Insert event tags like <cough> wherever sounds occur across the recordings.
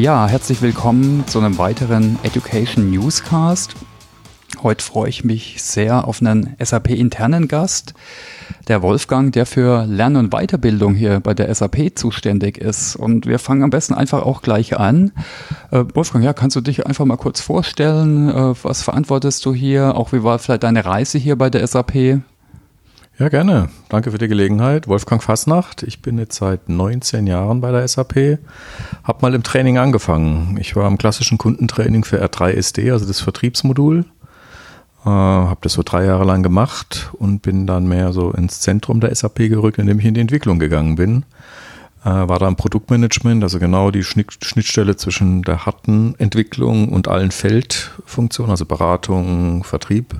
Ja, herzlich willkommen zu einem weiteren Education Newscast. Heute freue ich mich sehr auf einen SAP-internen Gast, der Wolfgang, der für Lern- und Weiterbildung hier bei der SAP zuständig ist. Und wir fangen am besten einfach auch gleich an. Äh, Wolfgang, ja, kannst du dich einfach mal kurz vorstellen? Äh, was verantwortest du hier? Auch wie war vielleicht deine Reise hier bei der SAP? Ja, gerne. Danke für die Gelegenheit. Wolfgang Fasnacht. Ich bin jetzt seit 19 Jahren bei der SAP. Hab mal im Training angefangen. Ich war im klassischen Kundentraining für R3 SD, also das Vertriebsmodul. Äh, habe das so drei Jahre lang gemacht und bin dann mehr so ins Zentrum der SAP gerückt, indem ich in die Entwicklung gegangen bin. Äh, war da im Produktmanagement, also genau die Schnittstelle zwischen der harten Entwicklung und allen Feldfunktionen, also Beratung, Vertrieb.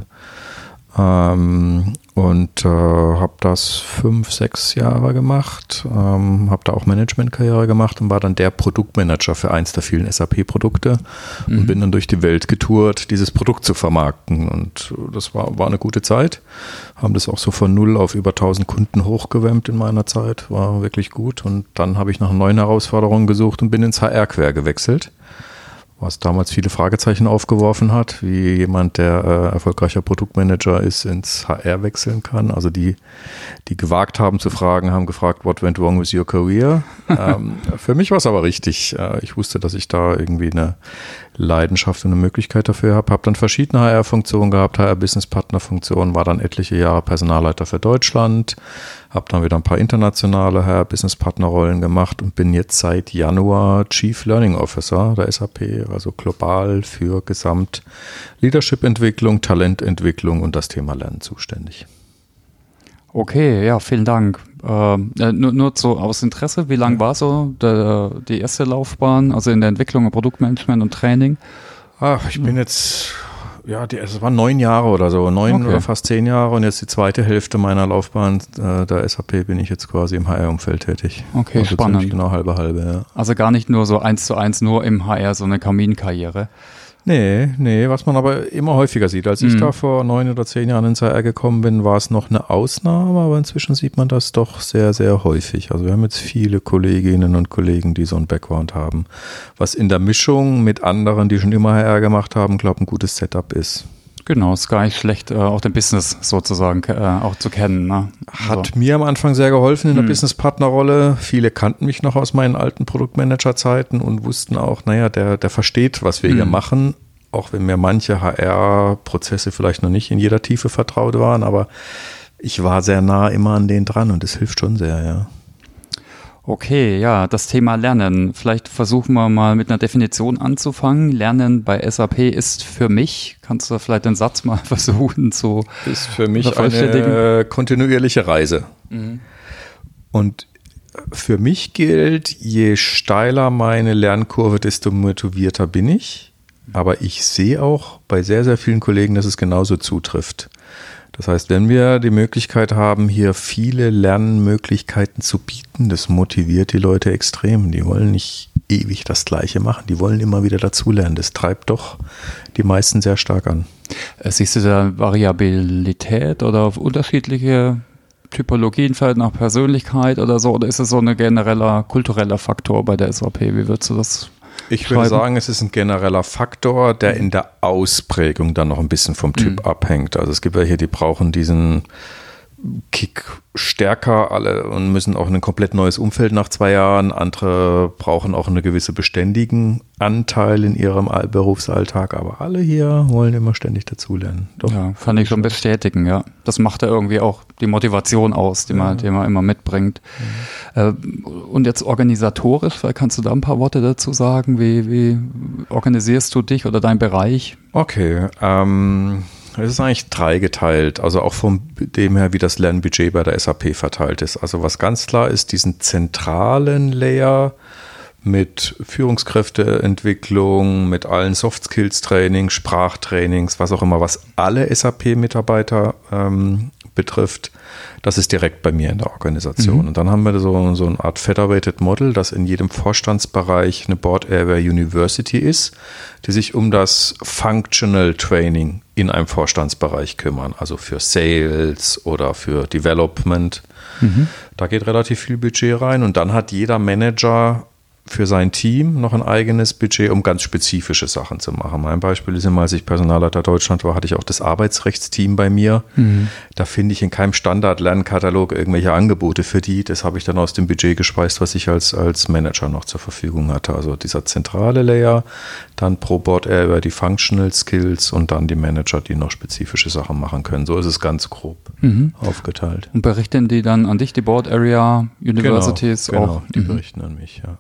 Ähm, und äh, habe das fünf, sechs Jahre gemacht, ähm, habe da auch Managementkarriere gemacht und war dann der Produktmanager für eins der vielen SAP-Produkte mhm. und bin dann durch die Welt getourt, dieses Produkt zu vermarkten. Und das war, war eine gute Zeit. Haben das auch so von null auf über 1000 Kunden hochgewämmt in meiner Zeit. War wirklich gut. Und dann habe ich nach neuen Herausforderungen gesucht und bin ins HR-Quer gewechselt was damals viele Fragezeichen aufgeworfen hat, wie jemand, der äh, erfolgreicher Produktmanager ist, ins HR wechseln kann. Also die, die gewagt haben zu fragen, haben gefragt, what went wrong with your career? <laughs> ähm, für mich war es aber richtig. Äh, ich wusste, dass ich da irgendwie eine Leidenschaft und eine Möglichkeit dafür habe. Habe dann verschiedene HR-Funktionen gehabt, HR-Business-Partner-Funktionen, war dann etliche Jahre Personalleiter für Deutschland, habe dann wieder ein paar internationale HR-Business-Partner-Rollen gemacht und bin jetzt seit Januar Chief Learning Officer der SAP, also global für Gesamt Leadership-Entwicklung, Talententwicklung und das Thema Lernen zuständig. Okay, ja, vielen Dank. Äh, nur, nur so aus Interesse, wie lang war so der, die erste Laufbahn, also in der Entwicklung, Produktmanagement und Training? Ach, ich bin jetzt ja, die, es waren neun Jahre oder so, neun okay. oder fast zehn Jahre und jetzt die zweite Hälfte meiner Laufbahn äh, der SAP bin ich jetzt quasi im HR-Umfeld tätig. Okay, also spannend. Genau halbe halbe, ja. Also gar nicht nur so eins zu eins, nur im HR, so eine Kaminkarriere. Nee, nee, was man aber immer häufiger sieht. Als ich mhm. da vor neun oder zehn Jahren ins HR gekommen bin, war es noch eine Ausnahme, aber inzwischen sieht man das doch sehr, sehr häufig. Also wir haben jetzt viele Kolleginnen und Kollegen, die so einen Background haben, was in der Mischung mit anderen, die schon immer HR gemacht haben, glaube ich, ein gutes Setup ist. Genau, ist gar nicht schlecht, äh, auch den Business sozusagen äh, auch zu kennen. Ne? Hat also. mir am Anfang sehr geholfen in der hm. Business-Partner-Rolle. Viele kannten mich noch aus meinen alten Produktmanager-Zeiten und wussten auch, naja, der, der versteht, was wir hm. hier machen, auch wenn mir manche HR-Prozesse vielleicht noch nicht in jeder Tiefe vertraut waren, aber ich war sehr nah immer an denen dran und es hilft schon sehr, ja. Okay, ja, das Thema Lernen. Vielleicht versuchen wir mal mit einer Definition anzufangen. Lernen bei SAP ist für mich, kannst du vielleicht den Satz mal <laughs> versuchen zu Ist für mich eine kontinuierliche Reise. Mhm. Und für mich gilt, je steiler meine Lernkurve, desto motivierter bin ich. Aber ich sehe auch bei sehr, sehr vielen Kollegen, dass es genauso zutrifft. Das heißt, wenn wir die Möglichkeit haben, hier viele Lernmöglichkeiten zu bieten, das motiviert die Leute extrem. Die wollen nicht ewig das Gleiche machen, die wollen immer wieder dazulernen. Das treibt doch die meisten sehr stark an. Äh, siehst du da Variabilität oder unterschiedliche Typologien vielleicht nach Persönlichkeit oder so? Oder ist es so ein genereller kultureller Faktor bei der SAP? Wie würdest du das ich würde sagen, es ist ein genereller Faktor, der in der Ausprägung dann noch ein bisschen vom Typ mhm. abhängt. Also es gibt welche, die brauchen diesen Kick stärker alle und müssen auch in ein komplett neues Umfeld nach zwei Jahren. Andere brauchen auch eine gewisse beständigen Anteil in ihrem Berufsalltag, aber alle hier wollen immer ständig dazulernen. Doch. Ja, kann ich schon bestätigen, ja. Das macht ja irgendwie auch die Motivation aus, die, ja. man, die man immer mitbringt. Ja. Äh, und jetzt organisatorisch, vielleicht kannst du da ein paar Worte dazu sagen. Wie, wie organisierst du dich oder dein Bereich? Okay, ähm, es ist eigentlich dreigeteilt, also auch von dem her, wie das Lernbudget bei der SAP verteilt ist. Also was ganz klar ist, diesen zentralen Layer mit Führungskräfteentwicklung, mit allen Soft Skills Trainings, Sprachtrainings, was auch immer, was alle SAP-Mitarbeiter ähm, betrifft, das ist direkt bei mir in der Organisation. Mhm. Und dann haben wir so, so eine Art Federated Model, das in jedem Vorstandsbereich eine Board Area University ist, die sich um das Functional Training in einem Vorstandsbereich kümmern, also für Sales oder für Development. Mhm. Da geht relativ viel Budget rein und dann hat jeder Manager für sein Team noch ein eigenes Budget, um ganz spezifische Sachen zu machen. Mein Beispiel ist immer, als ich Personalleiter Deutschland war, hatte ich auch das Arbeitsrechtsteam bei mir. Mhm. Da finde ich in keinem Standard-Lernkatalog irgendwelche Angebote für die. Das habe ich dann aus dem Budget gespeist, was ich als, als Manager noch zur Verfügung hatte. Also dieser zentrale Layer, dann pro Board eher über die Functional Skills und dann die Manager, die noch spezifische Sachen machen können. So ist es ganz grob mhm. aufgeteilt. Und berichten die dann an dich, die Board Area Universities genau, genau, die mhm. berichten an mich, ja.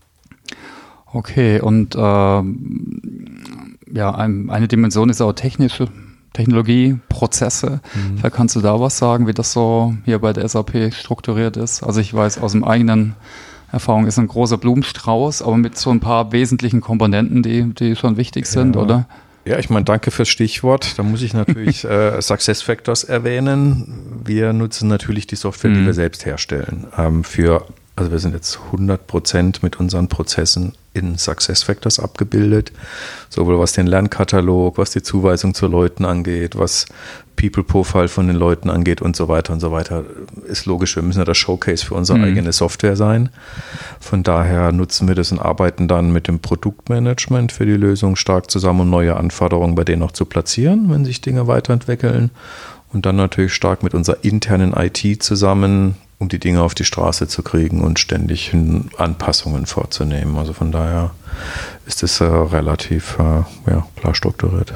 Okay, und äh, ja, ein, eine Dimension ist auch technische Technologie, Prozesse. Mhm. Vielleicht kannst du da was sagen, wie das so hier bei der SAP strukturiert ist? Also ich weiß aus dem eigenen Erfahrung ist ein großer Blumenstrauß, aber mit so ein paar wesentlichen Komponenten, die, die schon wichtig sind, ja. oder? Ja, ich meine, danke fürs Stichwort. Da muss ich natürlich <laughs> äh, Success Factors erwähnen. Wir nutzen natürlich die Software, mhm. die wir selbst herstellen, ähm, für also wir sind jetzt 100 Prozent mit unseren Prozessen in SuccessFactors abgebildet, sowohl was den Lernkatalog, was die Zuweisung zu Leuten angeht, was People Profile von den Leuten angeht und so weiter und so weiter. Ist logisch, wir müssen ja das Showcase für unsere mhm. eigene Software sein. Von daher nutzen wir das und arbeiten dann mit dem Produktmanagement für die Lösung stark zusammen, um neue Anforderungen bei denen auch zu platzieren, wenn sich Dinge weiterentwickeln. Und dann natürlich stark mit unserer internen IT zusammen, um die Dinge auf die Straße zu kriegen und ständig Anpassungen vorzunehmen. Also von daher ist es äh, relativ äh, ja, klar strukturiert.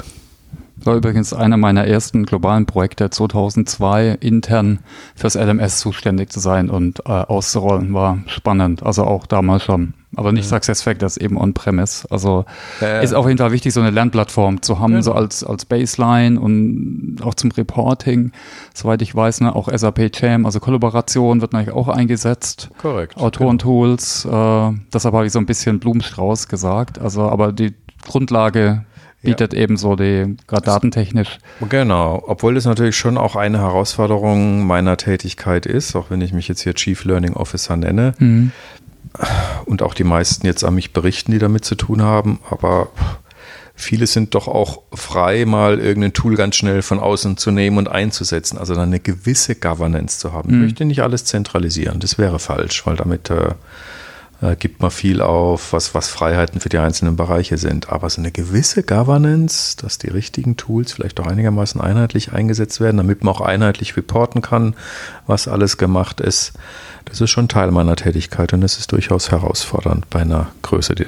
War übrigens einer meiner ersten globalen Projekte 2002 intern fürs LMS zuständig zu sein und äh, auszurollen. War spannend. Also auch damals schon aber nicht ja. SuccessFactors, eben on-premise. Also ja, ist auf jeden Fall wichtig, so eine Lernplattform zu haben, genau. so als, als Baseline und auch zum Reporting. Soweit ich weiß, ne, auch SAP Jam, also Kollaboration wird natürlich auch eingesetzt. Korrekt. Autorentools, genau. äh, deshalb habe ich so ein bisschen Blumenstrauß gesagt. Also, aber die Grundlage bietet ja. eben so die, gerade datentechnisch. Genau, obwohl das natürlich schon auch eine Herausforderung meiner Tätigkeit ist, auch wenn ich mich jetzt hier Chief Learning Officer nenne. Mhm und auch die meisten jetzt an mich berichten, die damit zu tun haben, aber viele sind doch auch frei, mal irgendein Tool ganz schnell von außen zu nehmen und einzusetzen. Also dann eine gewisse Governance zu haben. Ich mhm. möchte nicht alles zentralisieren, das wäre falsch, weil damit äh, äh, gibt man viel auf, was, was Freiheiten für die einzelnen Bereiche sind. Aber so eine gewisse Governance, dass die richtigen Tools vielleicht auch einigermaßen einheitlich eingesetzt werden, damit man auch einheitlich reporten kann, was alles gemacht ist das ist schon Teil meiner Tätigkeit und es ist durchaus herausfordernd bei einer Größe, die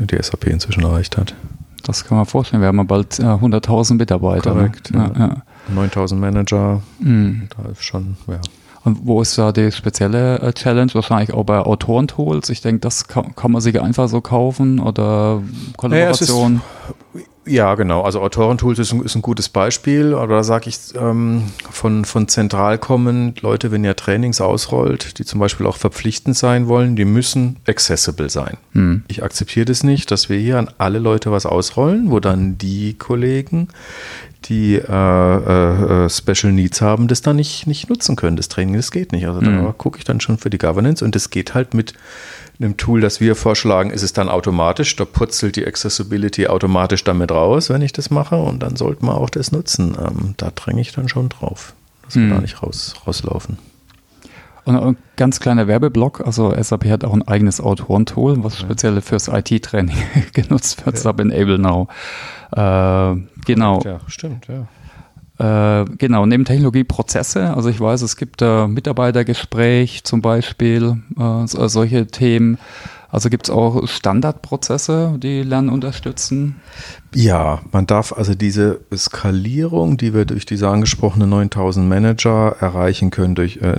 die SAP inzwischen erreicht hat. Das kann man vorstellen. Wir haben ja bald äh, 100.000 Mitarbeiter. Ne? Korrekt. Ja, ja. 9.000 Manager. Mhm. Da ist schon, ja. Und wo ist da die spezielle äh, Challenge? Wahrscheinlich auch bei Autorentools. Ich denke, das kann, kann, man sich einfach so kaufen oder Kollaboration. Naja, ja, genau. Also Autorentools ist ein, ist ein gutes Beispiel. Oder da sage ich ähm, von, von zentral kommend, Leute, wenn ihr Trainings ausrollt, die zum Beispiel auch verpflichtend sein wollen, die müssen accessible sein. Hm. Ich akzeptiere das nicht, dass wir hier an alle Leute was ausrollen, wo dann die Kollegen, die äh, äh, äh Special Needs haben, das dann nicht, nicht nutzen können. Das Training, das geht nicht. Also hm. da gucke ich dann schon für die Governance und das geht halt mit einem Tool, das wir vorschlagen, ist es dann automatisch. Da putzelt die Accessibility automatisch damit raus, wenn ich das mache. Und dann sollte man auch das nutzen. Ähm, da dränge ich dann schon drauf, dass wir hm. da nicht raus, rauslaufen. Und ein ganz kleiner Werbeblock, also SAP hat auch ein eigenes Autorentool, was speziell fürs IT-Training <laughs> genutzt wird, ja. SAP Enable Now. Äh, genau. Ja, stimmt, ja. Äh, genau, neben Technologie Prozesse. Also ich weiß, es gibt äh, Mitarbeitergespräch zum Beispiel, äh, solche Themen. Also gibt es auch Standardprozesse, die Lernen unterstützen? Ja, man darf also diese Skalierung, die wir durch diese angesprochenen 9000 Manager erreichen können, durch, äh,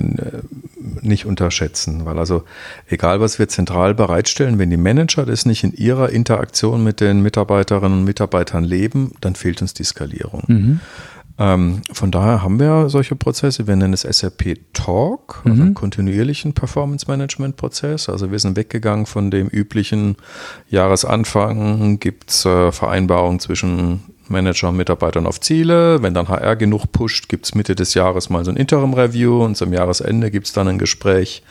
nicht unterschätzen. Weil also egal, was wir zentral bereitstellen, wenn die Manager das nicht in ihrer Interaktion mit den Mitarbeiterinnen und Mitarbeitern leben, dann fehlt uns die Skalierung. Mhm. Ähm, von daher haben wir solche Prozesse. Wir nennen es SAP Talk, also einen kontinuierlichen Performance Management Prozess. Also wir sind weggegangen von dem üblichen Jahresanfang, gibt es äh, Vereinbarungen zwischen Manager und Mitarbeitern auf Ziele. Wenn dann HR genug pusht, gibt es Mitte des Jahres mal so ein Interim-Review und zum Jahresende gibt es dann ein Gespräch,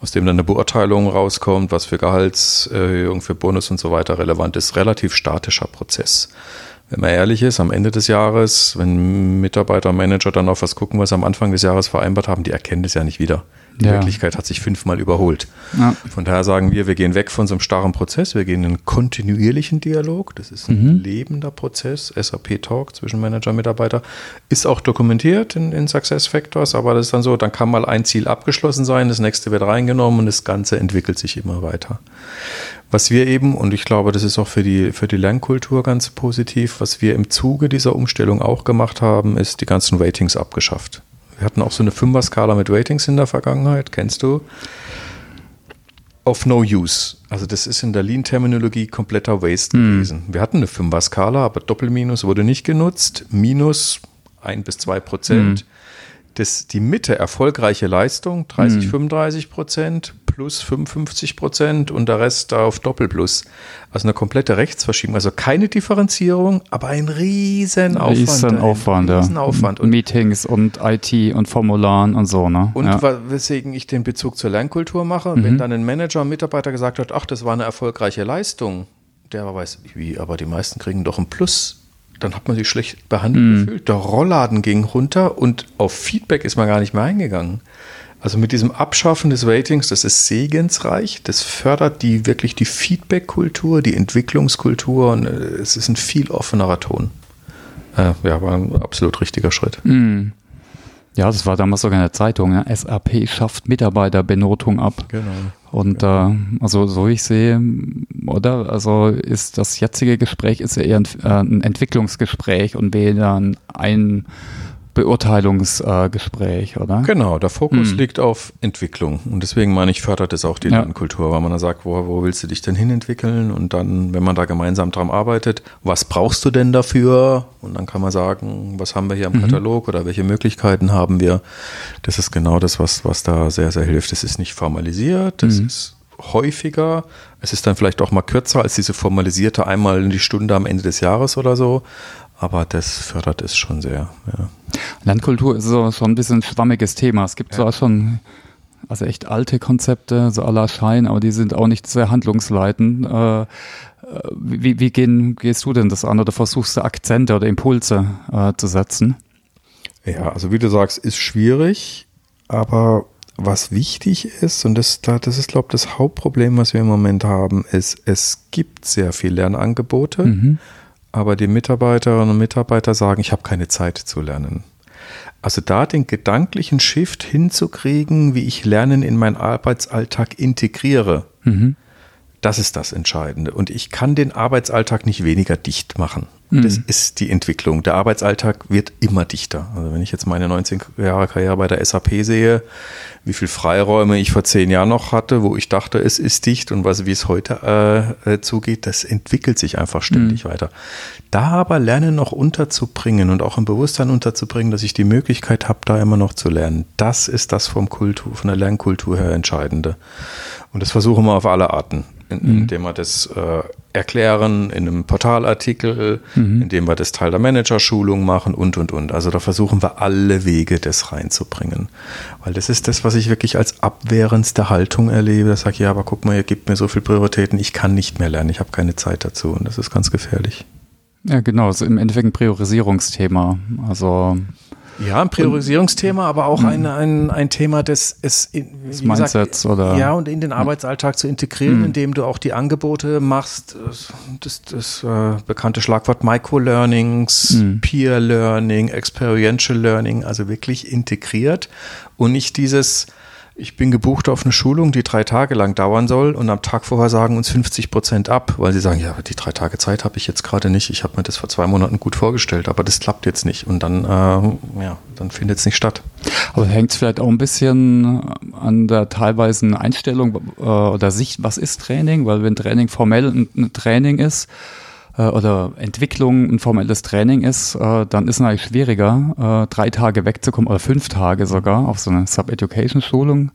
aus dem dann eine Beurteilung rauskommt, was für Gehaltserhöhung, für Bonus und so weiter relevant ist. Relativ statischer Prozess wenn man ehrlich ist, am Ende des Jahres, wenn Mitarbeiter, Manager dann auf was gucken, was sie am Anfang des Jahres vereinbart haben, die erkennen das ja nicht wieder. Die Ja. Wirklichkeit hat sich fünfmal überholt. Ja. Von daher sagen wir, wir gehen weg von so einem starren Prozess, wir gehen in einen kontinuierlichen Dialog. Das ist ein lebender Prozess, SAP Talk zwischen Manager und Mitarbeiter. Ist auch dokumentiert in, in Success Factors, aber das ist dann so, dann kann mal ein Ziel abgeschlossen sein, das nächste wird reingenommen und das Ganze entwickelt sich immer weiter. Was wir eben, und ich glaube, das ist auch für die, für die Lernkultur ganz positiv, was wir im Zuge dieser Umstellung auch gemacht haben, ist die ganzen Ratings abgeschafft. Wir hatten auch so eine Fünfer-Skala mit Ratings in der Vergangenheit, kennst du? Of no use. Also das ist in der Lean-Terminologie kompletter Waste gewesen. Wir hatten eine Fünfer-Skala, aber Doppelminus wurde nicht genutzt. Minus ein bis zwei Prozent. Das, die Mitte erfolgreiche Leistung, 30, 35 Prozent plus 55 Prozent und der Rest da auf Doppelplus. Also eine komplette Rechtsverschiebung. Also keine Differenzierung, aber ein riesen Aufwand. Riesen Ein Aufwand, ja. riesen Aufwand. Und Meetings und IT und Formularen und so, ne? und ja. weswegen ich den Bezug zur Lernkultur mache, wenn dann ein Manager, ein Mitarbeiter gesagt hat, ach, das war eine erfolgreiche Leistung, der weiß, wie, aber die meisten kriegen doch ein Plus, dann hat man sich schlecht behandelt gefühlt. Der Rollladen ging runter und auf Feedback ist man gar nicht mehr eingegangen. Also mit diesem Abschaffen des Ratings, das ist segensreich, das fördert die wirklich die Feedback-Kultur, die Entwicklungskultur und äh, es ist ein viel offenerer Ton. Äh, ja, war ein absolut richtiger Schritt. Mhm. Ja, das war damals sogar in der Zeitung. Ne? SAP schafft Mitarbeiterbenotung ab. Genau. Und äh, also so ich sehe, oder? Also ist das jetzige Gespräch ist ja eher ein, äh, ein Entwicklungsgespräch und weniger ein, ein Beurteilungsgespräch, äh, oder? Genau, der Fokus Hm. liegt auf Entwicklung. Und deswegen meine ich, fördert es auch die Ja. Lernkultur, weil man dann sagt, wo, wo willst du dich denn hinentwickeln? Und dann, wenn man da gemeinsam dran arbeitet, was brauchst du denn dafür? Und dann kann man sagen, was haben wir hier im Mhm. Katalog oder welche Möglichkeiten haben wir? Das ist genau das, was, was da sehr, sehr hilft. Es ist nicht formalisiert, es Mhm. ist häufiger. Es ist dann vielleicht auch mal kürzer als diese formalisierte einmal in die Stunde am Ende des Jahres oder so. Aber das fördert es schon sehr. Ja. Landkultur ist so schon ein bisschen ein schwammiges Thema. Es gibt zwar schon also echt alte Konzepte, so aller Schein, aber die sind auch nicht sehr handlungsleitend. Äh, äh, wie wie gehen, gehst du denn das an oder versuchst du Akzente oder Impulse äh, zu setzen? Ja, also wie du sagst, ist schwierig, aber was wichtig ist, und das, da- das ist, glaube ich, das Hauptproblem, was wir im Moment haben, ist, es gibt sehr viel Lernangebote, Mhm. aber die Mitarbeiterinnen und Mitarbeiter sagen, ich habe keine Zeit zu lernen. Also da den gedanklichen Shift hinzukriegen, wie ich Lernen in meinen Arbeitsalltag integriere, Mhm. das ist das Entscheidende. Und ich kann den Arbeitsalltag nicht weniger dicht machen. Das ist die Entwicklung. Der Arbeitsalltag wird immer dichter. Also wenn ich jetzt meine 19 Jahre Karriere bei der SAP sehe, wie viel Freiräume ich vor zehn Jahren noch hatte, wo ich dachte, es ist dicht und was, wie es heute äh, äh, zugeht, das entwickelt sich einfach ständig weiter. Da aber Lernen noch unterzubringen und auch im Bewusstsein unterzubringen, dass ich die Möglichkeit habe, da immer noch zu lernen, das ist das vom Kultur, von der Lernkultur her Entscheidende. Und das versuchen wir auf alle Arten, in, indem wir das äh, erklären in einem Portalartikel, indem wir das Teil der Managerschulung machen und, und, und. Also da versuchen wir alle Wege, das reinzubringen. Weil das ist das, was ich wirklich als abwehrendste Haltung erlebe. Da sage ich, ja, aber guck mal, ihr gebt mir so viele Prioritäten, ich kann nicht mehr lernen, ich habe keine Zeit dazu. Und das ist ganz gefährlich. Ja, genau, also im Endeffekt ein Priorisierungsthema. Also Ja, ein Priorisierungsthema, aber auch ein, ein, ein Thema, das es in, Des wie gesagt, Mindsets oder- ja und in den Arbeitsalltag zu integrieren, indem du auch die Angebote machst. Das, das äh, bekannte Schlagwort Microlearnings, Peer Learning, Experiential Learning, also wirklich integriert und nicht dieses ich bin gebucht auf eine Schulung, die drei Tage lang dauern soll und am Tag vorher sagen uns 50 Prozent ab, weil sie sagen, ja, die drei Tage Zeit habe ich jetzt gerade nicht. Ich habe mir das vor zwei Monaten gut vorgestellt, aber das klappt jetzt nicht und dann, äh, ja, dann findet es nicht statt. Aber hängt es vielleicht auch ein bisschen an der teilweisen Einstellung äh, oder Sicht, was ist Training? Weil wenn Training formell ein Training ist äh, oder Entwicklung ein formelles Training ist, äh, dann ist es eigentlich schwieriger, äh, drei Tage wegzukommen oder fünf Tage sogar auf so eine Sub-Education-Schulung.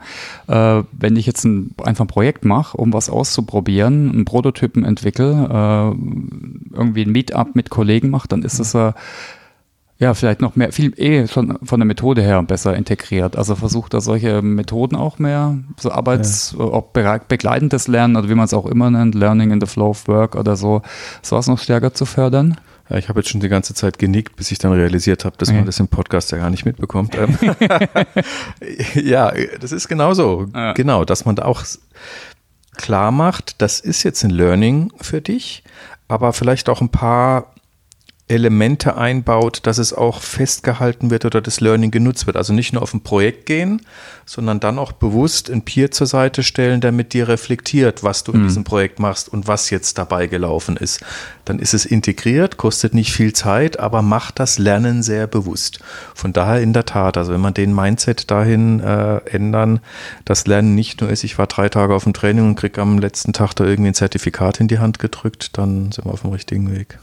Äh, wenn ich jetzt ein, einfach ein Projekt mache, um was auszuprobieren, einen Prototypen entwickle, äh, irgendwie ein Meetup mit Kollegen mache, dann ist es äh, ja, vielleicht noch mehr, viel eh schon von der Methode her besser integriert. Also versucht da solche Methoden auch mehr, so Arbeits-, ob bere- begleitendes Lernen oder wie man es auch immer nennt, Learning in the Flow of Work oder so, sowas noch stärker zu fördern. Ja, ich habe jetzt schon die ganze Zeit genickt, bis ich dann realisiert habe, dass man das im Podcast ja gar nicht mitbekommt. <laughs> Ähm, <laughs> ja, das ist genauso. Ja. Genau, dass man da auch klar macht, das ist jetzt ein Learning für dich, aber vielleicht auch ein paar Elemente einbaut, dass es auch festgehalten wird oder das Learning genutzt wird. Also nicht nur auf ein Projekt gehen, sondern dann auch bewusst ein Peer zur Seite stellen, der mit dir reflektiert, was du in mhm. diesem Projekt machst und was jetzt dabei gelaufen ist. Dann ist es integriert, kostet nicht viel Zeit, aber macht das Lernen sehr bewusst. Von daher in der Tat, also wenn man den Mindset dahin äh, ändern, dass Lernen nicht nur ist, ich war drei Tage auf dem Training und krieg am letzten Tag da irgendwie ein Zertifikat in die Hand gedrückt, dann sind wir auf dem richtigen Weg.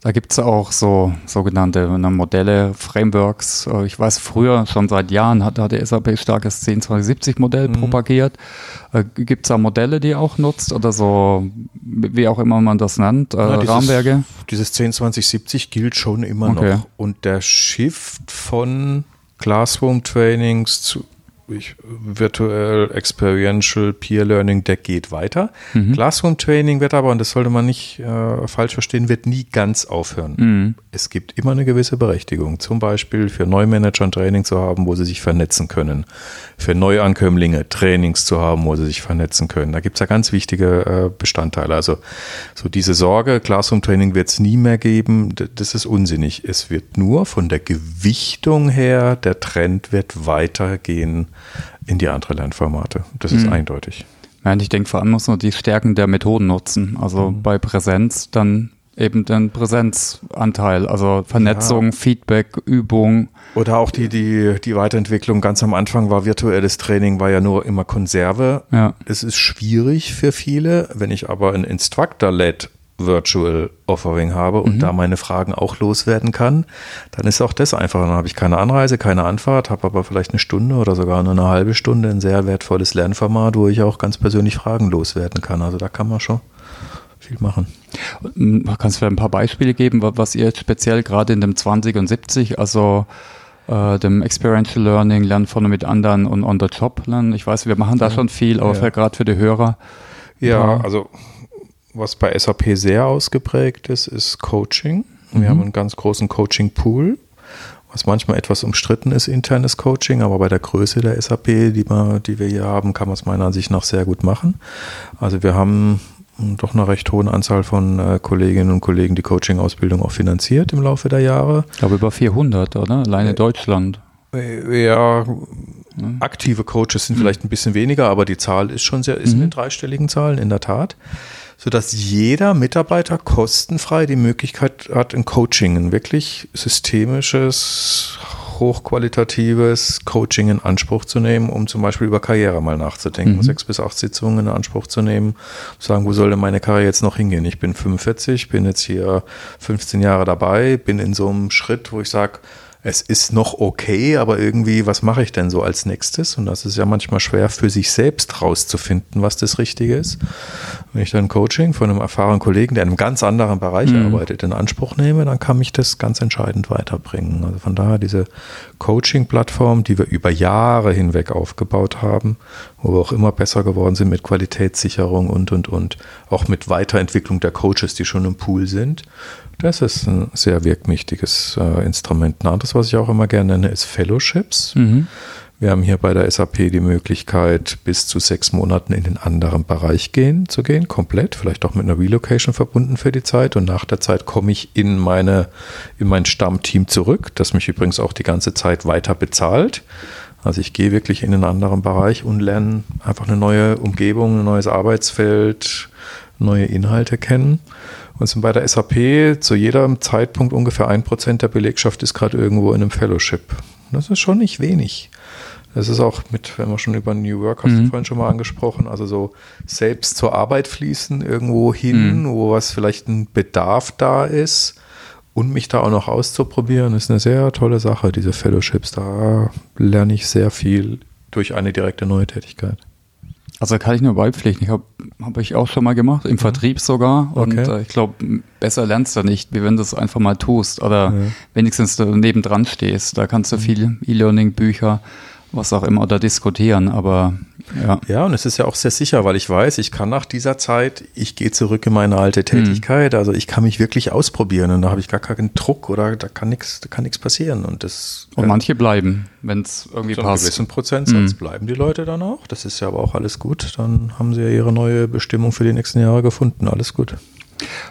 Da gibt es auch so sogenannte Modelle, Frameworks. Äh, ich weiß, früher, schon seit Jahren, hat, hat der SAP starkes 102070-Modell mhm. propagiert. Äh, gibt es da Modelle, die ihr auch nutzt oder so, wie auch immer man das nennt, äh, ja, Rahmenwerke? Dieses 102070 gilt schon immer okay. noch. Und der Shift von Classroom-Trainings zu ich, virtuell, experiential, Peer Learning, der geht weiter. Mhm. Classroom Training wird aber, und das sollte man nicht äh, falsch verstehen, wird nie ganz aufhören. Mhm. Es gibt immer eine gewisse Berechtigung. Zum Beispiel für Neumanager ein Training zu haben, wo sie sich vernetzen können. Für Neuankömmlinge Trainings zu haben, wo sie sich vernetzen können. Da gibt es ja ganz wichtige äh, Bestandteile. Also so diese Sorge, Classroom Training wird es nie mehr geben, das ist unsinnig. Es wird nur von der Gewichtung her, der Trend wird weitergehen in die andere Lernformate. Das ist mhm. eindeutig. Ja, und ich denke, vor allem muss man die Stärken der Methoden nutzen. Also mhm. bei Präsenz dann eben den Präsenzanteil, also Vernetzung, ja. Feedback, Übung. Oder auch die, die, die Weiterentwicklung ganz am Anfang war virtuelles Training, war ja nur immer Konserve. Ja. Es ist schwierig für viele. Wenn ich aber ein Instructor-led Virtual Offering habe und mhm. da meine Fragen auch loswerden kann, dann ist auch das einfach. Dann habe ich keine Anreise, keine Anfahrt, habe aber vielleicht eine Stunde oder sogar nur eine halbe Stunde ein sehr wertvolles Lernformat, wo ich auch ganz persönlich Fragen loswerden kann. Also da kann man schon viel machen. Kannst du ein paar Beispiele geben, was ihr jetzt speziell gerade in dem 20 und 70, also äh, dem Experiential Learning, Lernen von und mit anderen und on the job lernen? Ich weiß, wir machen da schon viel, aber ja. gerade für die Hörer. Ja, also was bei SAP sehr ausgeprägt ist, ist Coaching. Wir mhm. haben einen ganz großen Coaching-Pool, was manchmal etwas umstritten ist, internes Coaching, aber bei der Größe der SAP, die wir, die wir hier haben, kann man es meiner Ansicht nach sehr gut machen. Also wir haben doch eine recht hohe Anzahl von äh, Kolleginnen und Kollegen die Coaching-Ausbildung auch finanziert im Laufe der Jahre. Ich glaube über 400, oder? Alleine äh, Deutschland. Äh, ja, aktive Coaches sind mhm. vielleicht ein bisschen weniger, aber die Zahl ist schon sehr, ist mhm. in dreistelligen Zahlen, in der Tat sodass jeder Mitarbeiter kostenfrei die Möglichkeit hat, ein Coaching, ein wirklich systemisches, hochqualitatives Coaching in Anspruch zu nehmen, um zum Beispiel über Karriere mal nachzudenken, mhm. sechs bis acht Sitzungen in Anspruch zu nehmen, sagen, wo soll denn meine Karriere jetzt noch hingehen? Ich bin 45, bin jetzt hier 15 Jahre dabei, bin in so einem Schritt, wo ich sage, es ist noch okay, aber irgendwie, was mache ich denn so als nächstes? Und das ist ja manchmal schwer für sich selbst rauszufinden, was das Richtige ist. Wenn ich dann Coaching von einem erfahrenen Kollegen, der in einem ganz anderen Bereich mhm. arbeitet, in Anspruch nehme, dann kann mich das ganz entscheidend weiterbringen. Also von daher diese Coaching-Plattform, die wir über Jahre hinweg aufgebaut haben, wo wir auch immer besser geworden sind mit Qualitätssicherung und, und, und, auch mit Weiterentwicklung der Coaches, die schon im Pool sind das ist ein sehr wirkmächtiges äh, Instrument. Ein anderes, was ich auch immer gerne nenne, ist Fellowships. Mhm. Wir haben hier bei der SAP die Möglichkeit, bis zu sechs Monaten in den anderen Bereich gehen, zu gehen, komplett, vielleicht auch mit einer Relocation verbunden für die Zeit. Und nach der Zeit komme ich in meine, in mein Stammteam zurück, das mich übrigens auch die ganze Zeit weiter bezahlt. Also ich gehe wirklich in einen anderen Bereich und lerne einfach eine neue Umgebung, ein neues Arbeitsfeld, neue Inhalte kennen. Und sind bei der SAP zu jedem Zeitpunkt ungefähr ein Prozent der Belegschaft ist gerade irgendwo in einem Fellowship. Das ist schon nicht wenig. Das ist auch mit, wenn wir schon über New Work, hast mhm. du vorhin schon mal angesprochen, also so selbst zur Arbeit fließen, irgendwo hin, mhm. wo was vielleicht ein Bedarf da ist und mich da auch noch auszuprobieren, ist eine sehr tolle Sache, diese Fellowships. Da lerne ich sehr viel durch eine direkte neue Tätigkeit. Also kann ich nur beipflichten. Ich habe hab ich auch schon mal gemacht, im mhm. Vertrieb sogar. Und okay. äh, ich glaube, besser lernst du nicht, wie wenn du es einfach mal tust oder ja. wenigstens du nebendran stehst. Da kannst du mhm. viel E-Learning-Bücher, was auch immer, oder diskutieren. Aber Ja. ja, und es ist ja auch sehr sicher, weil ich weiß, ich kann nach dieser Zeit, ich gehe zurück in meine alte Tätigkeit, mhm. also ich kann mich wirklich ausprobieren und da habe ich gar keinen Druck oder da kann nichts, da kann nichts passieren. Und das und manche bleiben, wenn es irgendwie zu passt. Zu einem gewissen Prozentsatz mhm. bleiben die Leute dann auch. Das ist ja aber auch alles gut. Dann haben sie ja ihre neue Bestimmung für die nächsten Jahre gefunden. Alles gut.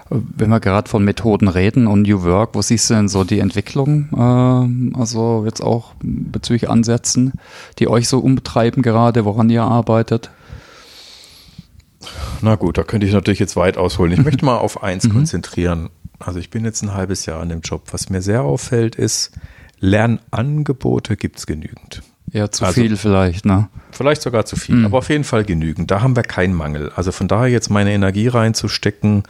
Wenn wir gerade von Methoden reden und New Work, wo siehst du denn so die Entwicklung, äh, also jetzt auch bezüglich Ansätzen, die euch so umtreiben gerade, woran ihr arbeitet? Na gut, da könnte ich natürlich jetzt weit ausholen. Ich möchte <laughs> mal auf eins mhm. konzentrieren. Also ich bin jetzt ein halbes Jahr an dem Job. Was mir sehr auffällt, ist, Lernangebote gibt es genügend. Ja, zu also, viel vielleicht, ne? Vielleicht sogar zu viel, mhm. aber auf jeden Fall genügend. Da haben wir keinen Mangel. Also von daher jetzt meine Energie reinzustecken,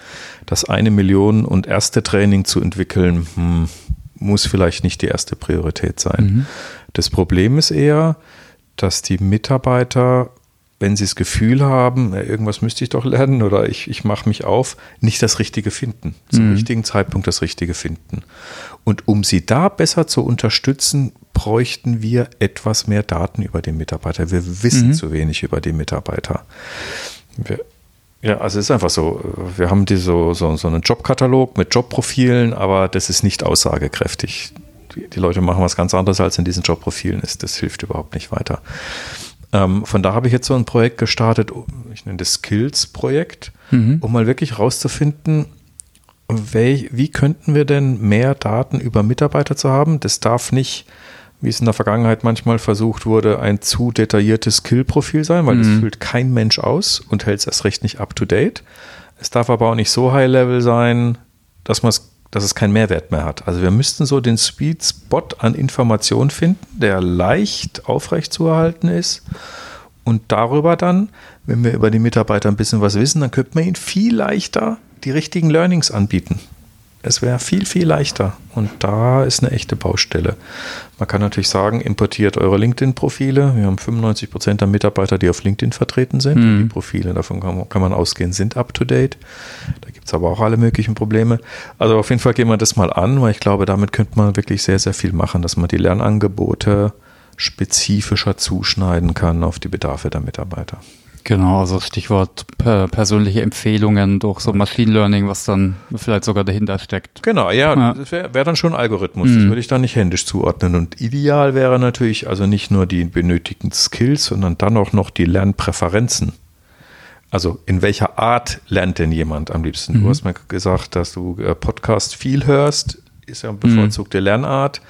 das eine Million und erste Training zu entwickeln, hm, muss vielleicht nicht die erste Priorität sein. Mhm. Das Problem ist eher, dass die Mitarbeiter, wenn sie das Gefühl haben, irgendwas müsste ich doch lernen oder ich, ich mache mich auf, nicht das Richtige finden, zum mhm. richtigen Zeitpunkt das Richtige finden. Und um sie da besser zu unterstützen, bräuchten wir etwas mehr Daten über den Mitarbeiter. Wir wissen mhm. zu wenig über den Mitarbeiter. Wir, ja, also es ist einfach so. Wir haben die so, so, so einen Jobkatalog mit Jobprofilen, aber das ist nicht aussagekräftig. Die, die Leute machen was ganz anderes, als in diesen Jobprofilen ist. Das hilft überhaupt nicht weiter. Ähm, von da habe ich jetzt so ein Projekt gestartet, ich nenne das Skills-Projekt, mhm. um mal wirklich rauszufinden, wie könnten wir denn mehr Daten über Mitarbeiter zu haben? Das darf nicht wie es in der Vergangenheit manchmal versucht wurde, ein zu detailliertes Skill-Profil sein, weil mhm. das füllt kein Mensch aus und hält es erst recht nicht up-to-date. Es darf aber auch nicht so high-level sein, dass, dass es keinen Mehrwert mehr hat. Also wir müssten so den Sweet Spot an Informationen finden, der leicht aufrecht zu erhalten ist. Und darüber dann, wenn wir über die Mitarbeiter ein bisschen was wissen, dann könnte man ihnen viel leichter die richtigen Learnings anbieten. Es wäre viel, viel leichter. Und da ist eine echte Baustelle. Man kann natürlich sagen, importiert eure LinkedIn-Profile. Wir haben 95 Prozent der Mitarbeiter, die auf LinkedIn vertreten sind. Mhm. Die Profile, davon kann man, kann man ausgehen, sind up-to-date. Da gibt es aber auch alle möglichen Probleme. Also auf jeden Fall gehen wir das mal an, weil ich glaube, damit könnte man wirklich sehr, sehr viel machen, dass man die Lernangebote spezifischer zuschneiden kann auf die Bedarfe der Mitarbeiter. Genau, also Stichwort persönliche Empfehlungen durch so Machine Learning, was dann vielleicht sogar dahinter steckt. Genau, ja, ja. das wäre wär dann schon Algorithmus. Mhm. Das würde ich dann nicht händisch zuordnen. Und ideal wäre natürlich also nicht nur die benötigten Skills, sondern dann auch noch die Lernpräferenzen. Also in welcher Art lernt denn jemand am liebsten? Mhm. Du hast mir gesagt, dass du äh, Podcast viel hörst ist ja eine bevorzugte mhm. Lernart.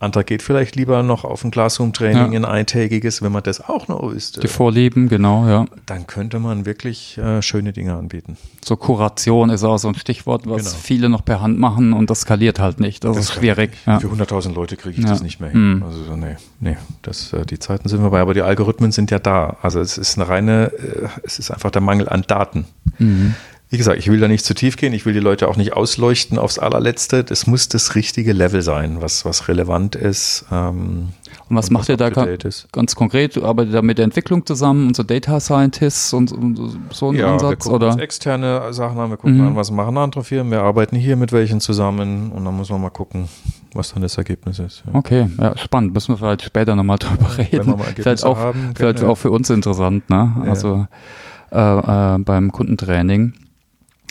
Anderer geht vielleicht lieber noch auf ein Classroom-Training ja. in eintägiges, wenn man das auch noch ist. Die Vorlieben, genau, ja. Dann könnte man wirklich äh, schöne Dinge anbieten. So Kuration ist auch so ein Stichwort, was genau. viele noch per Hand machen und das skaliert halt nicht. Das, das ist schwierig. Ja. Für 100.000 Leute kriege ich ja. das nicht mehr hin. Mhm. Also nee, nee, das, äh, die Zeiten sind vorbei, aber die Algorithmen sind ja da. Also es ist eine reine, äh, es ist einfach der Mangel an Daten. Mhm. Wie gesagt, ich will da nicht zu tief gehen, ich will die Leute auch nicht ausleuchten aufs allerletzte. Das muss das richtige Level sein, was, was relevant ist. Ähm, und was und macht was ihr da ganz konkret? Arbeitet da mit der Entwicklung zusammen und so Data Scientists und, und so ein ja, Ansatz? Wir gucken oder? externe Sachen an, wir gucken mhm. an, was machen andere Firmen, wir arbeiten hier mit welchen zusammen und dann muss man mal gucken, was dann das Ergebnis ist. Ja. Okay, ja, spannend. Müssen wir vielleicht später nochmal drüber reden. vielleicht auch, haben, vielleicht auch für uns interessant, ne? Also äh, äh, beim Kundentraining.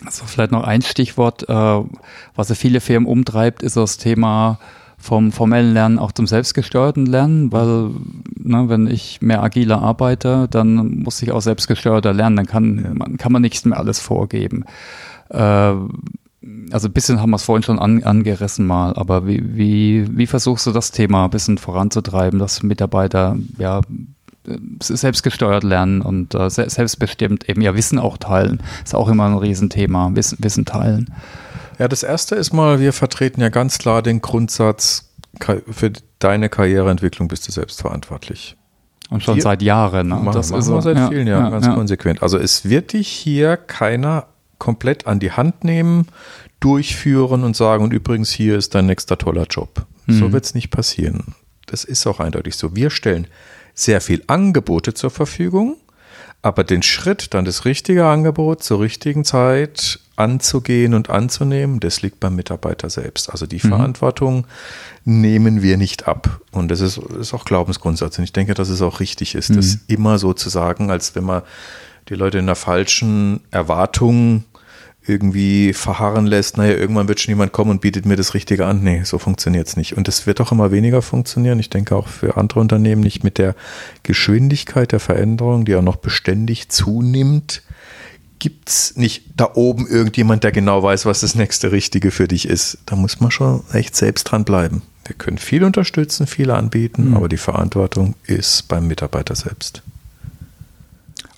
Also vielleicht noch ein Stichwort, äh, was ja viele Firmen umtreibt, ist das Thema vom formellen Lernen auch zum selbstgesteuerten Lernen, weil ne, wenn ich mehr agiler arbeite, dann muss ich auch selbstgesteuerter lernen, dann kann, man, kann man nicht mehr alles vorgeben. Äh, also ein bisschen haben wir es vorhin schon an, angerissen mal, aber wie, wie, wie versuchst du das Thema ein bisschen voranzutreiben, dass Mitarbeiter ja selbstgesteuert lernen und äh, selbstbestimmt eben ja Wissen auch teilen. Ist auch immer ein Riesenthema, Wissen, Wissen teilen. Ja, das erste ist mal, wir vertreten ja ganz klar den Grundsatz, für deine Karriereentwicklung bist du selbst verantwortlich. Und schon hier, seit Jahren. Ne? Machen, das machen ist wir seit ja, vielen Jahren ja, ganz ja. konsequent. Also es wird dich hier keiner komplett an die Hand nehmen, durchführen und sagen, und übrigens hier ist dein nächster toller Job. Mhm. So wird es nicht passieren. Das ist auch eindeutig so. Wir stellen sehr viel Angebote zur Verfügung, aber den Schritt, dann das richtige Angebot zur richtigen Zeit anzugehen und anzunehmen, das liegt beim Mitarbeiter selbst. Also die mhm. Verantwortung nehmen wir nicht ab. Und das ist, ist auch Glaubensgrundsatz. Und ich denke, dass es auch richtig ist, mhm. das immer so zu sagen, als wenn man die Leute in einer falschen Erwartung irgendwie verharren lässt, naja, irgendwann wird schon jemand kommen und bietet mir das Richtige an. Nee, so funktioniert es nicht. Und es wird auch immer weniger funktionieren. Ich denke auch für andere Unternehmen nicht mit der Geschwindigkeit der Veränderung, die auch noch beständig zunimmt, gibt es nicht da oben irgendjemand, der genau weiß, was das nächste Richtige für dich ist. Da muss man schon echt selbst dran bleiben. Wir können viel unterstützen, viel anbieten, mhm. aber die Verantwortung ist beim Mitarbeiter selbst.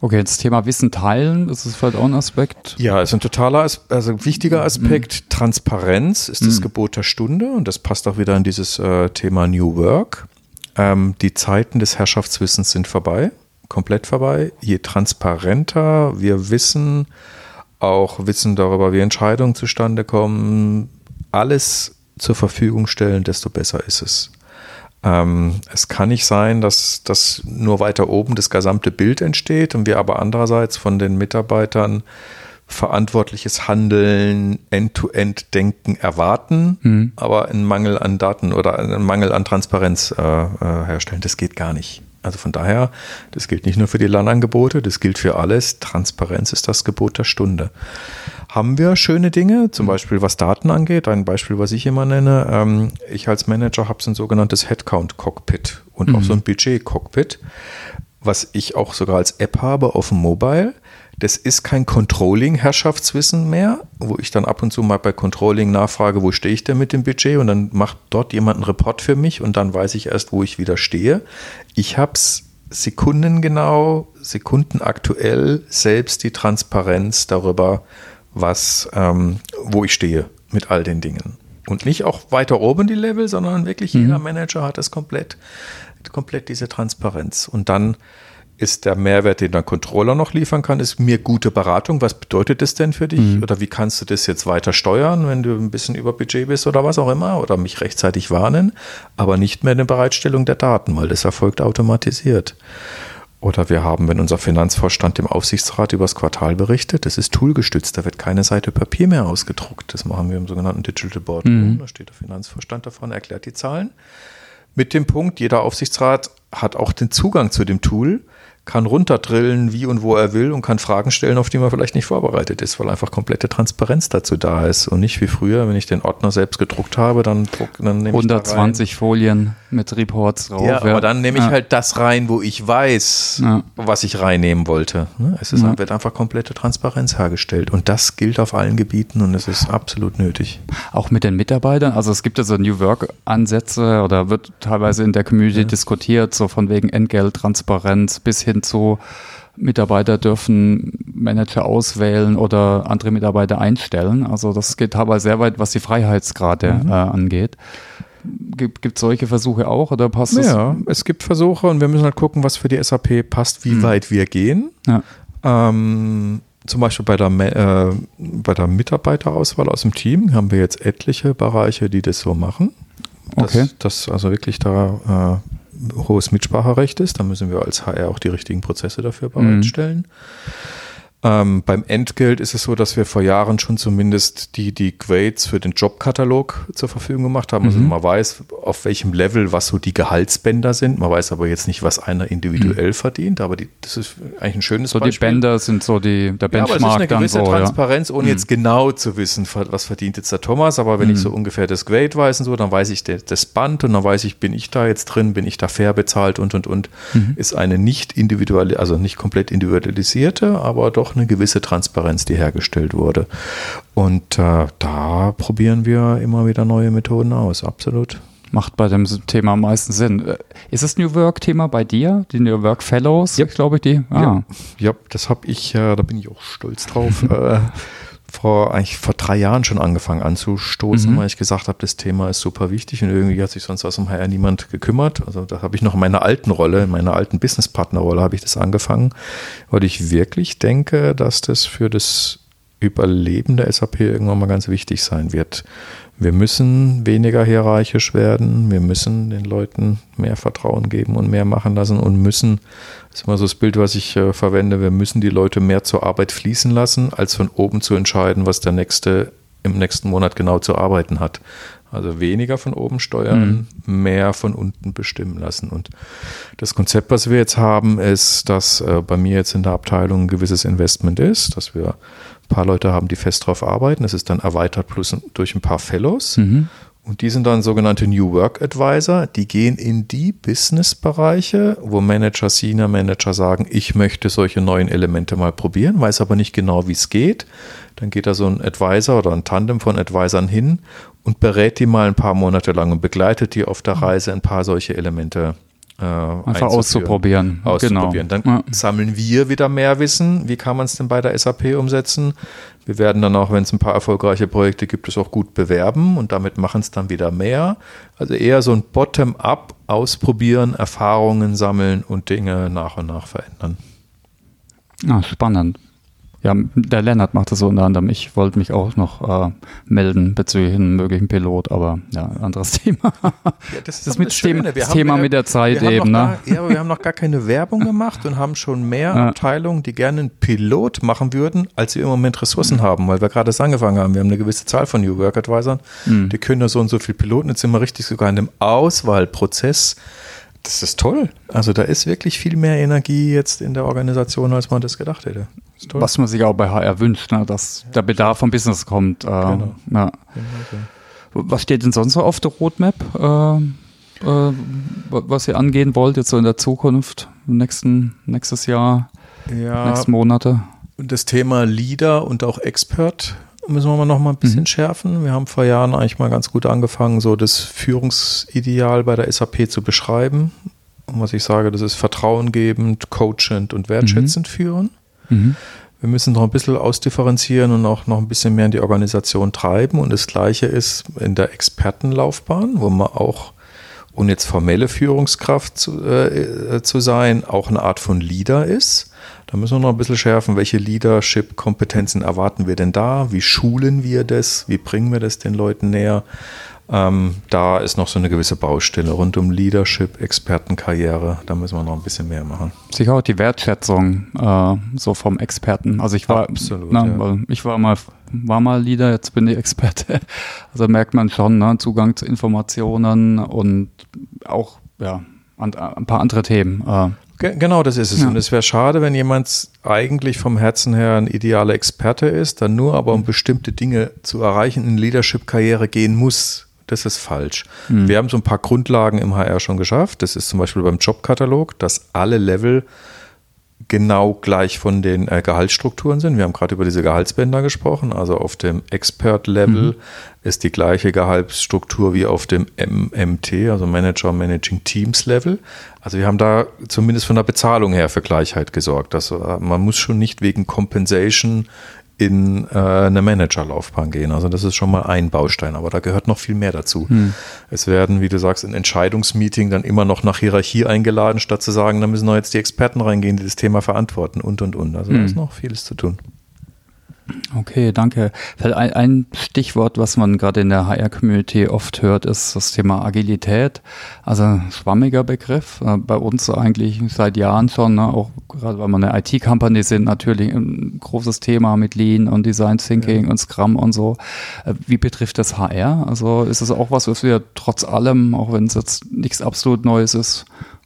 Okay, das Thema Wissen teilen, das ist vielleicht auch ein Aspekt. Ja, ist ein totaler, also wichtiger Aspekt. Mhm. Transparenz ist das mhm. Gebot der Stunde und das passt auch wieder an dieses äh, Thema New Work. Ähm, die Zeiten des Herrschaftswissens sind vorbei, komplett vorbei. Je transparenter wir wissen, auch wissen darüber, wie Entscheidungen zustande kommen, alles zur Verfügung stellen, desto besser ist es. Ähm, es kann nicht sein, dass, dass nur weiter oben das gesamte Bild entsteht und wir aber andererseits von den Mitarbeitern verantwortliches Handeln, End-to-End-Denken erwarten, mhm. aber einen Mangel an Daten oder einen Mangel an Transparenz äh, äh, herstellen. Das geht gar nicht. Also von daher, das gilt nicht nur für die Lernangebote, das gilt für alles. Transparenz ist das Gebot der Stunde haben wir schöne Dinge, zum Beispiel was Daten angeht. Ein Beispiel, was ich immer nenne. Ähm, ich als Manager habe so ein sogenanntes Headcount-Cockpit und mhm. auch so ein Budget-Cockpit, was ich auch sogar als App habe auf dem Mobile. Das ist kein Controlling-Herrschaftswissen mehr, wo ich dann ab und zu mal bei Controlling nachfrage, wo stehe ich denn mit dem Budget und dann macht dort jemand einen Report für mich und dann weiß ich erst, wo ich wieder stehe. Ich habe es sekundengenau, sekundenaktuell selbst die Transparenz darüber, was, ähm, wo ich stehe mit all den Dingen. Und nicht auch weiter oben die Level, sondern wirklich mhm. jeder Manager hat das komplett, komplett diese Transparenz. Und dann ist der Mehrwert, den der Controller noch liefern kann, ist mir gute Beratung. Was bedeutet das denn für dich? Mhm. Oder wie kannst du das jetzt weiter steuern, wenn du ein bisschen über Budget bist oder was auch immer? Oder mich rechtzeitig warnen, aber nicht mehr eine Bereitstellung der Daten, weil das erfolgt automatisiert. Oder wir haben, wenn unser Finanzvorstand dem Aufsichtsrat über das Quartal berichtet, das ist toolgestützt, da wird keine Seite Papier mehr ausgedruckt. Das machen wir im sogenannten Digital Board. Mhm. Da steht der Finanzvorstand davon, erklärt die Zahlen. Mit dem Punkt, jeder Aufsichtsrat hat auch den Zugang zu dem Tool kann runterdrillen, wie und wo er will und kann Fragen stellen, auf die man vielleicht nicht vorbereitet ist, weil einfach komplette Transparenz dazu da ist und nicht wie früher, wenn ich den Ordner selbst gedruckt habe, dann, druck, dann nehme 120 ich Folien mit Reports drauf. Ja, ja. aber dann nehme ich ja. halt das rein, wo ich weiß, ja. was ich reinnehmen wollte. Ne? Es ist, wird einfach komplette Transparenz hergestellt und das gilt auf allen Gebieten und es ist absolut nötig. Auch mit den Mitarbeitern, also es gibt ja so New Work Ansätze oder wird teilweise in der Community diskutiert, so von wegen Entgelttransparenz bis hin hinzu, Mitarbeiter dürfen Manager auswählen oder andere Mitarbeiter einstellen. Also das geht aber sehr weit, was die Freiheitsgrade mhm. äh, angeht. Gibt es solche Versuche auch oder passt das? Ja, es gibt Versuche und wir müssen halt gucken, was für die SAP passt, wie mhm. weit wir gehen. Ja. Ähm, zum Beispiel bei der, äh, bei der Mitarbeiterauswahl aus dem Team haben wir jetzt etliche Bereiche, die das so machen. Das, okay. Das also wirklich da äh, hohes Mitspracherecht ist. Da müssen wir als HR auch die richtigen Prozesse dafür bereitstellen. Mhm. Ähm, beim Entgelt ist es so, dass wir vor Jahren schon zumindest die, die Grades für den Jobkatalog zur Verfügung gemacht haben. Also mhm. Also man weiß, auf welchem Level, was so die Gehaltsbänder sind. Man weiß aber jetzt nicht, was einer individuell mhm. verdient. Aber die, das ist eigentlich ein schönes so Beispiel. So die Bänder sind so die, der Benchmark. Ja, aber es ist eine gewisse so, Transparenz, ohne mhm. jetzt genau zu wissen, was verdient jetzt der Thomas. Aber wenn ich so mhm. ungefähr das Grade weiß und so, dann weiß ich das Band und dann weiß ich, bin ich da jetzt drin, bin ich da fair bezahlt und, und, und. Mhm. Ist eine nicht individuelle, also nicht komplett individualisierte, aber doch eine gewisse Transparenz, die hergestellt wurde. Und äh, da probieren wir immer wieder neue Methoden aus, absolut. Macht bei dem Thema am meisten Sinn. Ist das New Work-Thema bei dir? Die New Work Fellows, yep. glaube ich, die? Ah. Ja, ja das habe ich, äh, da bin ich auch stolz drauf. <laughs> äh, vor, eigentlich vor drei Jahren schon angefangen anzustoßen, mhm. weil ich gesagt habe, das Thema ist super wichtig und irgendwie hat sich sonst aus dem HR niemand gekümmert. Also da habe ich noch in meiner alten Rolle, in meiner alten Businesspartner-Rolle habe ich das angefangen, weil ich wirklich denke, dass das für das Überleben der SAP irgendwann mal ganz wichtig sein wird. Wir müssen weniger hierarchisch werden, wir müssen den Leuten mehr Vertrauen geben und mehr machen lassen und müssen, das ist immer so das Bild, was ich äh, verwende, wir müssen die Leute mehr zur Arbeit fließen lassen, als von oben zu entscheiden, was der nächste im nächsten Monat genau zu arbeiten hat. Also weniger von oben steuern, mhm. mehr von unten bestimmen lassen. Und das Konzept, was wir jetzt haben, ist, dass äh, bei mir jetzt in der Abteilung ein gewisses Investment ist, dass wir ein paar Leute haben, die fest drauf arbeiten. Das ist dann erweitert plus durch ein paar Fellows. Mhm. Und die sind dann sogenannte New Work Advisor. Die gehen in die Business-Bereiche, wo Manager, Senior Manager sagen, ich möchte solche neuen Elemente mal probieren, weiß aber nicht genau, wie es geht. Dann geht da so ein Advisor oder ein Tandem von Advisern hin und berät die mal ein paar Monate lang und begleitet die auf der Reise ein paar solche Elemente äh, Einfach auszuprobieren. auszuprobieren. Genau. Dann ja. sammeln wir wieder mehr Wissen. Wie kann man es denn bei der SAP umsetzen? Wir werden dann auch, wenn es ein paar erfolgreiche Projekte gibt, es auch gut bewerben und damit machen es dann wieder mehr. Also eher so ein Bottom-up ausprobieren, Erfahrungen sammeln und Dinge nach und nach verändern. Ah, spannend. Ja, der Lennart macht das so unter anderem. Ich wollte mich auch noch äh, melden bezüglich einem möglichen Pilot, aber ja, anderes <laughs> Thema. Ja, das ist das, mit Thema, das Thema mit der Zeit eben. Ne? Gar, ja, aber wir haben noch gar keine Werbung gemacht und haben schon mehr ja. Abteilungen, die gerne einen Pilot machen würden, als wir im Moment Ressourcen mhm. haben, weil wir gerade das angefangen haben. Wir haben eine gewisse Zahl von New Work Advisern. Mhm. Die können da so und so viele Piloten. Jetzt sind wir richtig sogar in dem Auswahlprozess das ist toll. Also da ist wirklich viel mehr Energie jetzt in der Organisation, als man das gedacht hätte. Was man sich auch bei HR wünscht, ne? dass ja. der Bedarf vom Business kommt. Äh, genau. ja. Genau was steht denn sonst so auf der Roadmap, äh, äh, was ihr angehen wollt jetzt so in der Zukunft, nächsten, nächstes Jahr, ja, nächsten Monate? Das Thema Leader und auch Expert müssen wir mal noch mal ein bisschen mhm. schärfen. Wir haben vor Jahren eigentlich mal ganz gut angefangen, so das Führungsideal bei der SAP zu beschreiben. Und was ich sage, das ist vertrauengebend, coachend und wertschätzend mhm. führen. Mhm. Wir müssen noch ein bisschen ausdifferenzieren und auch noch ein bisschen mehr in die Organisation treiben. Und das Gleiche ist in der Expertenlaufbahn, wo man auch, und jetzt formelle Führungskraft zu, äh, zu sein, auch eine Art von Leader ist. Da müssen wir noch ein bisschen schärfen, welche Leadership-Kompetenzen erwarten wir denn da? Wie schulen wir das? Wie bringen wir das den Leuten näher? Ähm, da ist noch so eine gewisse Baustelle rund um Leadership, Expertenkarriere. Da müssen wir noch ein bisschen mehr machen. Sicher auch die Wertschätzung äh, so vom Experten. Also ich war, Absolut, na, ja. ich war mal, war mal Leader, jetzt bin ich Experte. <laughs> Also merkt man schon ne, Zugang zu Informationen und auch ja ein paar andere Themen. Äh, Genau, das ist es. Ja. Und es wäre schade, wenn jemand eigentlich vom Herzen her ein idealer Experte ist, dann nur aber um bestimmte Dinge zu erreichen in Leadership-Karriere gehen muss. Das ist falsch. Mhm. Wir haben so ein paar Grundlagen im HR schon geschafft. Das ist zum Beispiel beim Jobkatalog, dass alle Level genau gleich von den äh, Gehaltsstrukturen sind. Wir haben gerade über diese Gehaltsbänder gesprochen. Also auf dem Expert-Level mhm. ist die gleiche Gehaltsstruktur wie auf dem MMT, also Manager Managing Teams Level. Also wir haben da zumindest von der Bezahlung her für Gleichheit gesorgt. Dass, äh, man muss schon nicht wegen Compensation in äh, eine Managerlaufbahn gehen. Also das ist schon mal ein Baustein, aber da gehört noch viel mehr dazu. Hm. Es werden, wie du sagst, in Entscheidungsmeeting dann immer noch nach Hierarchie eingeladen, statt zu sagen, da müssen noch jetzt die Experten reingehen, die das Thema verantworten und und und. Also hm. da ist noch vieles zu tun. Okay, danke. Ein Stichwort, was man gerade in der HR-Community oft hört, ist das Thema Agilität. Also schwammiger Begriff. Äh, bei uns eigentlich seit Jahren schon, ne? auch gerade weil wir eine IT-Company sind, natürlich ein großes Thema mit Lean und Design Thinking ja. und Scrum und so. Äh, wie betrifft das HR? Also ist es auch was, was wir trotz allem, auch wenn es jetzt nichts absolut Neues ist,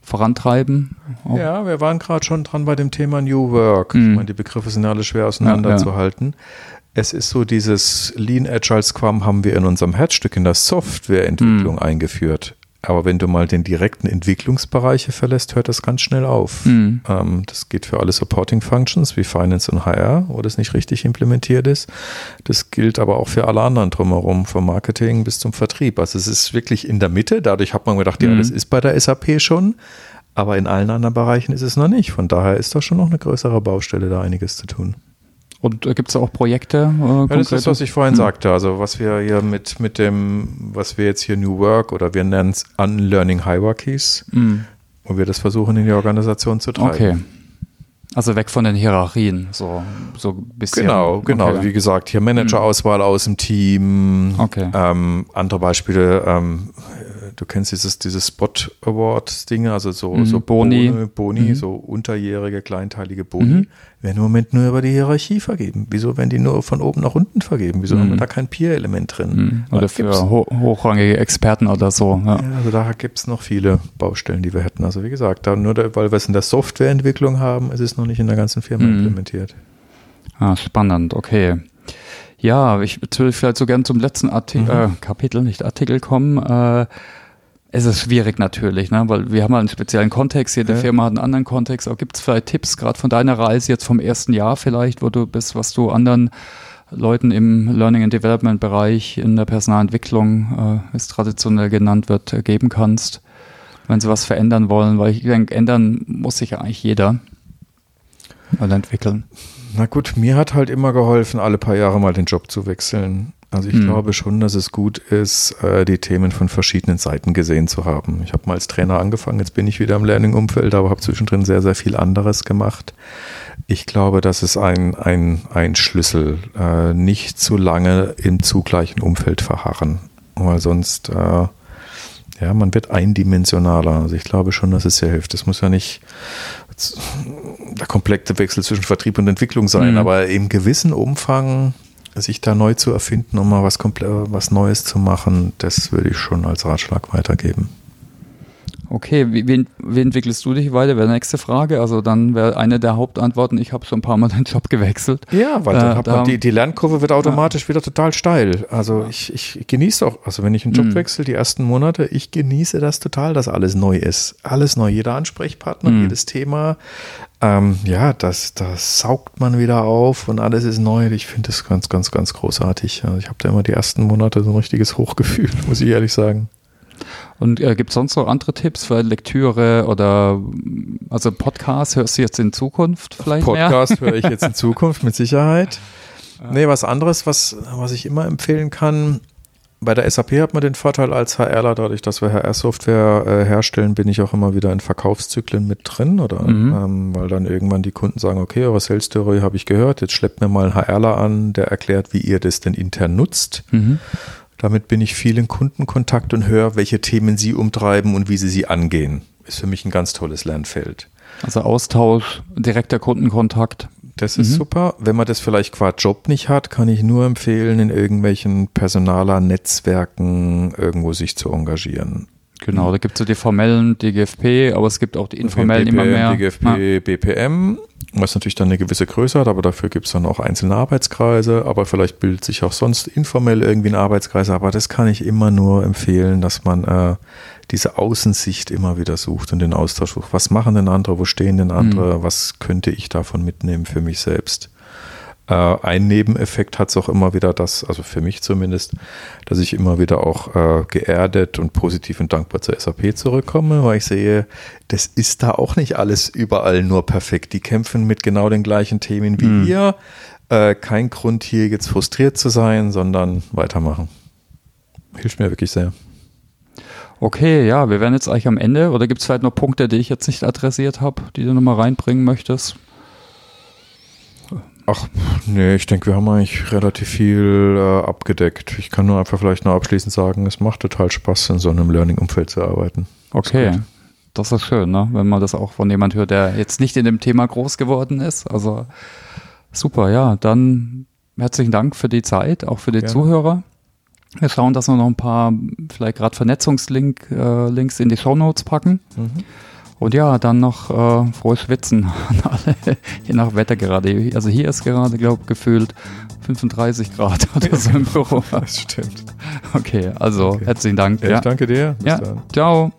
vorantreiben. Auch. Ja, wir waren gerade schon dran bei dem Thema New Work. Mhm. Ich meine, die Begriffe sind alle schwer auseinanderzuhalten. Ja, ja. Es ist so, dieses Lean Agile Scrum haben wir in unserem Herzstück in der Softwareentwicklung mhm. eingeführt. Aber wenn du mal den direkten Entwicklungsbereiche verlässt, hört das ganz schnell auf. Mhm. Ähm, das geht für alle Supporting Functions wie Finance und HR, wo das nicht richtig implementiert ist. Das gilt aber auch für alle anderen drumherum, vom Marketing bis zum Vertrieb. Also es ist wirklich in der Mitte. Dadurch hat man gedacht, mhm. ja, das ist bei der SAP schon. Aber in allen anderen Bereichen ist es noch nicht. Von daher ist da schon noch eine größere Baustelle, da einiges zu tun. Und äh, gibt es auch Projekte? Äh, ja, das ist, was ich vorhin hm. sagte. Also was wir hier mit, mit dem, was wir jetzt hier New Work oder wir nennen es Unlearning Hierarchies, hm. wo wir das versuchen in die Organisation zu treiben. Okay. Also weg von den Hierarchien, so, so ein bisschen. Genau, genau. Okay. Wie gesagt, hier Managerauswahl aus dem Team. Okay. Ähm, andere Beispiele, ähm, du kennst dieses, dieses Spot Award Dinge, also so, Mhm, so Boni. Boni, Mhm. so unterjährige, kleinteilige Boni, Mhm. werden im Moment nur über die Hierarchie vergeben. Wieso werden die nur von oben nach unten vergeben? Wieso Mhm. haben wir da kein Peer-Element drin? Mhm. Oder für ho hochrangige Experten oder so. Ja. Ja, also da gibt es noch viele Baustellen, die wir hätten. Also wie gesagt, da nur da, weil wir es in der Softwareentwicklung haben, ist es noch nicht in der ganzen Firma Mhm. implementiert. Ah, spannend, okay. Ja, ich würde vielleicht so gern zum letzten Arti Mhm. äh, Kapitel, nicht Artikel kommen. Äh, es ist schwierig natürlich, ne? weil wir haben halt einen speziellen Kontext, jede Ja. Firma hat einen anderen Kontext. Aber gibt es vielleicht Tipps, gerade von deiner Reise jetzt vom ersten Jahr vielleicht, wo du bist, was du anderen Leuten im Learning and Development Bereich in der Personalentwicklung, äh, wie es traditionell genannt wird, äh, geben kannst, wenn sie was verändern wollen? Weil ich denke, ändern muss sich ja eigentlich jeder oder entwickeln. Na gut, mir hat halt immer geholfen, alle paar Jahre mal den Job zu wechseln. Also ich Mhm. glaube schon, dass es gut ist, äh, die Themen von verschiedenen Seiten gesehen zu haben. Ich habe mal als Trainer angefangen, jetzt bin ich wieder im Learning-Umfeld, aber habe zwischendrin sehr, sehr viel anderes gemacht. Ich glaube, das ist ein, ein, ein Schlüssel. Äh, nicht zu lange im zugleichen Umfeld verharren, weil sonst, äh, ja, man wird eindimensionaler. Also ich glaube schon, dass es sehr hilft. Es muss ja nicht der komplette Wechsel zwischen Vertrieb und Entwicklung sein, Mhm. aber im gewissen Umfang sich da neu zu erfinden, um mal was, was Neues zu machen, das würde ich schon als Ratschlag weitergeben. Okay, wie, wie, wie entwickelst du dich weiter? Wäre die nächste Frage. Also dann wäre eine der Hauptantworten, ich habe so ein paar Mal <laughs> den Job gewechselt. Ja, weil Äh, dann hat da- man die, die Lernkurve wird automatisch wieder total steil. Also ich, ich genieße auch, also wenn ich einen Job Mhm. wechsle, die ersten Monate, ich genieße das total, dass alles neu ist. Alles neu, jeder Ansprechpartner, Mhm. jedes Thema. Ähm, ja, das, das saugt man wieder auf und alles ist neu. Ich finde das ganz, ganz, ganz großartig. Also ich habe da immer die ersten Monate so ein richtiges Hochgefühl, <laughs> muss ich ehrlich sagen. Und äh, gibt es sonst noch andere Tipps für Lektüre oder also Podcast hörst du jetzt in Zukunft vielleicht? Podcast höre ich jetzt in <laughs> Zukunft mit Sicherheit. Nee, was anderes, was, was ich immer empfehlen kann. Bei der SAP hat man den Vorteil als HRler, dadurch, dass wir HR-Software äh, herstellen, bin ich auch immer wieder in Verkaufszyklen mit drin, oder? Mhm. Ähm, weil dann irgendwann die Kunden sagen, okay, eure Sales Story habe ich gehört, jetzt schleppt mir mal ein HRler an, der erklärt, wie ihr das denn intern nutzt. Mhm. Damit bin ich viel in Kundenkontakt und höre, welche Themen sie umtreiben und wie sie sie angehen. Ist für mich ein ganz tolles Lernfeld. Also Austausch, direkter Kundenkontakt. Das ist Mhm. super. Wenn man das vielleicht qua Job nicht hat, kann ich nur empfehlen, in irgendwelchen Personaler Netzwerken irgendwo sich zu engagieren. Genau, da gibt es so die formellen DGFP, aber es gibt auch die informellen BPM, immer mehr. DGFP, BPM, was natürlich dann eine gewisse Größe hat, aber dafür gibt es dann auch einzelne Arbeitskreise, aber vielleicht bildet sich auch sonst informell irgendwie ein Arbeitskreis, aber das kann ich immer nur empfehlen, dass man äh, diese Außensicht immer wieder sucht und den Austausch sucht. Was machen denn andere, wo stehen denn andere, was könnte ich davon mitnehmen für mich selbst? Äh, ein Nebeneffekt hat es auch immer wieder das, also für mich zumindest, dass ich immer wieder auch äh, geerdet und positiv und dankbar zur SAP zurückkomme, weil ich sehe, das ist da auch nicht alles überall nur perfekt. Die kämpfen mit genau den gleichen Themen wie Mhm. wir. Äh, kein Grund hier jetzt frustriert zu sein, sondern weitermachen. Hilft mir wirklich sehr. Okay, ja, wir wären jetzt eigentlich am Ende. Oder gibt es vielleicht noch Punkte, die ich jetzt nicht adressiert habe, die du nochmal reinbringen möchtest? Ach, nee, ich denke, wir haben eigentlich relativ viel äh, abgedeckt. Ich kann nur einfach vielleicht noch abschließend sagen, es macht total Spaß, in so einem Learning-Umfeld zu arbeiten. Okay, das ist schön, ne? wenn man das auch von jemand hört, der jetzt nicht in dem Thema groß geworden ist. Also super, ja, dann herzlichen Dank für die Zeit, auch für die Gerne. Zuhörer. Wir schauen, dass wir noch ein paar vielleicht gerade Vernetzungslinks äh, in die Shownotes packen. Und ja, dann noch äh, frohes Schwitzen <laughs> an alle, je nach Wetter gerade. Also hier ist gerade, glaube ich, gefühlt 35 Grad oder so im Büro. Das stimmt. Okay, also Okay. herzlichen Dank. Ja, Ja, ich danke dir. Bis ja. dann. ciao.